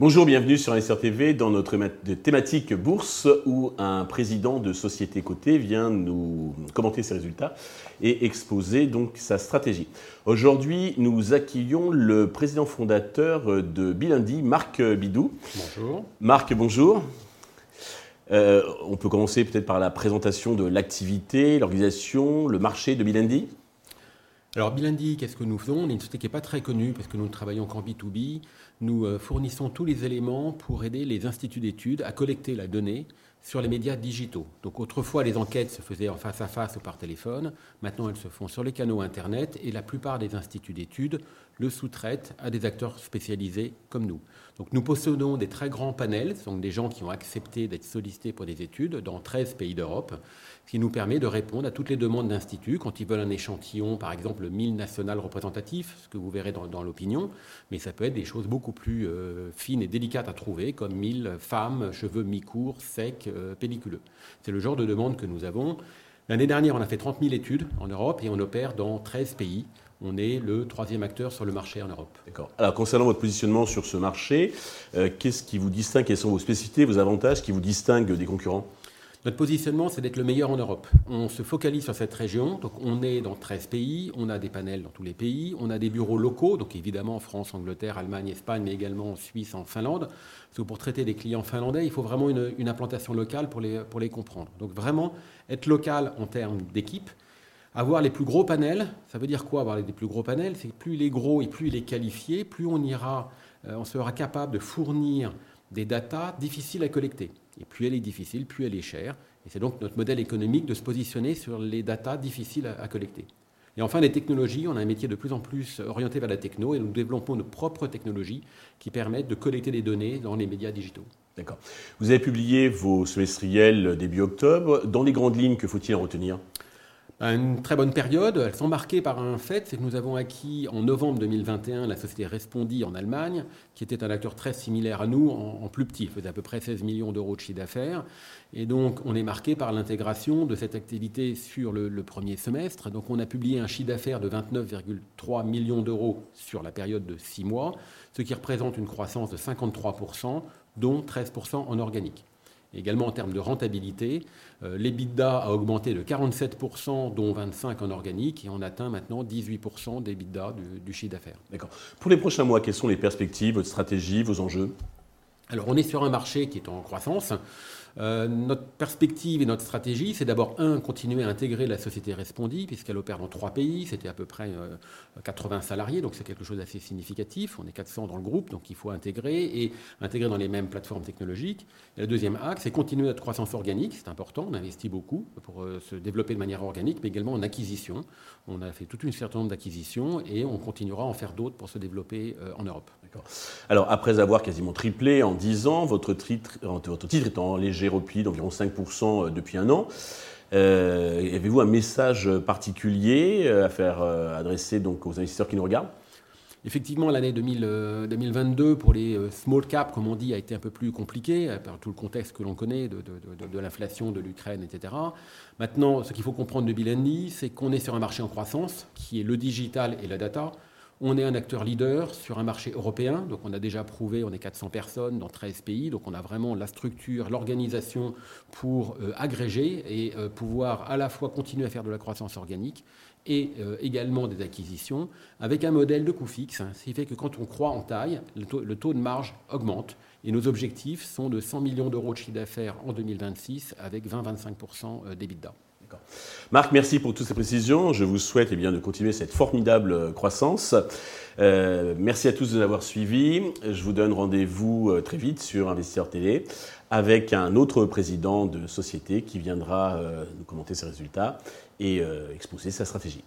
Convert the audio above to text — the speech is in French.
Bonjour, bienvenue sur TV dans notre thématique bourse où un président de société cotée vient nous commenter ses résultats et exposer donc sa stratégie. Aujourd'hui, nous accueillons le président fondateur de Bilundi, Marc Bidou. Bonjour. Marc, bonjour. Euh, on peut commencer peut-être par la présentation de l'activité, l'organisation, le marché de Bilundi. Alors Bilundi, qu'est-ce que nous faisons? On est une société qui n'est pas très connue parce que nous ne travaillons qu'en B2B. Nous euh, fournissons tous les éléments pour aider les instituts d'études à collecter la donnée sur les médias digitaux. Donc autrefois, les enquêtes se faisaient en face à face ou par téléphone. Maintenant, elles se font sur les canaux Internet et la plupart des instituts d'études le sous-traitent à des acteurs spécialisés comme nous. Donc nous possédons des très grands panels, sont des gens qui ont accepté d'être sollicités pour des études dans 13 pays d'Europe ce qui nous permet de répondre à toutes les demandes d'instituts quand ils veulent un échantillon, par exemple 1000 national représentatifs, ce que vous verrez dans, l'opinion, mais ça peut être des choses beaucoup plus euh, fines et délicates à trouver, comme 1000 femmes, cheveux mi-courts, secs, pelliculeux. C'est le genre de demande que nous avons. L'année dernière, on a fait 30 000 études en Europe et on opère dans 13 pays. On est le troisième acteur sur le marché en Europe. Alors, concernant votre positionnement sur ce marché, euh, qu'est-ce qui vous distingue? Quelles sont vos spécificités, vos avantages qui vous distinguent des concurrents? Notre positionnement, c'est d'être le meilleur en Europe. On se focalise sur cette région. Donc, on est dans 13 pays, on a des panels dans tous les pays, on a des bureaux locaux, donc évidemment France, Angleterre, Allemagne, Espagne, mais également en Suisse, en Finlande. Parce que pour traiter des clients finlandais, il faut vraiment une, implantation locale pour les, pour les comprendre. Donc, vraiment, être local en termes d'équipe. Avoir les plus gros panels, ça veut dire quoi avoir les plus gros panels? C'est que plus il est gros et plus il est qualifié, plus on ira, euh, on sera capable de fournir des datas difficiles à collecter. Et plus elle est difficile, plus elle est chère. Et c'est donc notre modèle économique de se positionner sur les datas difficiles à, collecter. Et enfin, les technologies, on a un métier de plus en plus orienté vers la techno et nous développons nos propres technologies qui permettent de collecter des données dans les médias digitaux. D'accord. Vous avez publié vos semestriels début octobre. Dans les grandes lignes, que faut-il en retenir? Une très bonne période. Elles sont marquées par un fait, c'est que nous avons acquis en novembre 2021 la société Respondi en Allemagne, qui était un acteur très similaire à nous, en, plus petit, faisait à peu près 16 millions d'euros de chiffre d'affaires. Et donc on est marqué par l'intégration de cette activité sur le, le, premier semestre. Donc on a publié un chiffre d'affaires de 29,3 millions d'euros sur la période de 6 mois, ce qui représente une croissance de 53%, dont 13% en organique. Également en termes de rentabilité, euh, l'EBITDA a augmenté de 47%, dont 25% en organique, et on atteint maintenant 18% d'EBITDA du, du chiffre d'affaires. D'accord. Pour les prochains mois, quelles sont les perspectives, votre stratégie, vos enjeux? Alors on est sur un marché qui est en croissance. Euh, notre perspective et notre stratégie, c'est d'abord, un, continuer à intégrer la société Respondi, puisqu'elle opère dans trois pays. C'était à peu près 80 euh, salariés, donc c'est quelque chose d'assez significatif. On est 400 dans le groupe, donc il faut intégrer et intégrer dans les mêmes plateformes technologiques. Et le deuxième axe, c'est continuer notre croissance organique. C'est important, on investit beaucoup pour euh, se développer de manière organique, mais également en acquisition. On a fait toute une certain nombre d'acquisitions et on continuera à en faire d'autres pour se développer en Europe. Alors, après avoir quasiment triplé en 10 ans, votre titre, votre titre est en léger repli d'environ 5% euh, depuis un an. Euh, avez-vous un message particulier euh, à faire adresser donc aux investisseurs qui nous regardent? Effectivement, l'année 2022 pour les small caps, comme on dit, a été un peu plus compliquée, par tout le contexte que l'on connaît de, l'inflation, de l'Ukraine, etc. Maintenant, ce qu'il faut comprendre de Bilendi, c'est qu'on est sur un marché en croissance, qui est le digital et la data. On est un acteur leader sur un marché européen, donc on a déjà prouvé, on est 400 personnes dans 13 pays, donc on a vraiment la structure, l'organisation pour euh, agréger et euh, pouvoir à la fois continuer à faire de la croissance organique et euh, également des acquisitions avec un modèle de coût fixe, hein, ce qui fait que quand on croit en taille, le taux, le taux de marge augmente. Et nos objectifs sont de 100 millions d'euros de chiffre d'affaires en 2026 avec 20-25% d'EBITDA. Marc, merci pour toutes ces précisions. Je vous souhaite eh bien, de continuer cette formidable euh, croissance. Euh, merci à tous de nous avoir suivis. Je vous donne rendez-vous euh, très vite sur Investisseur Télé avec un autre président de société qui viendra nous commenter ses résultats et exposer sa stratégie.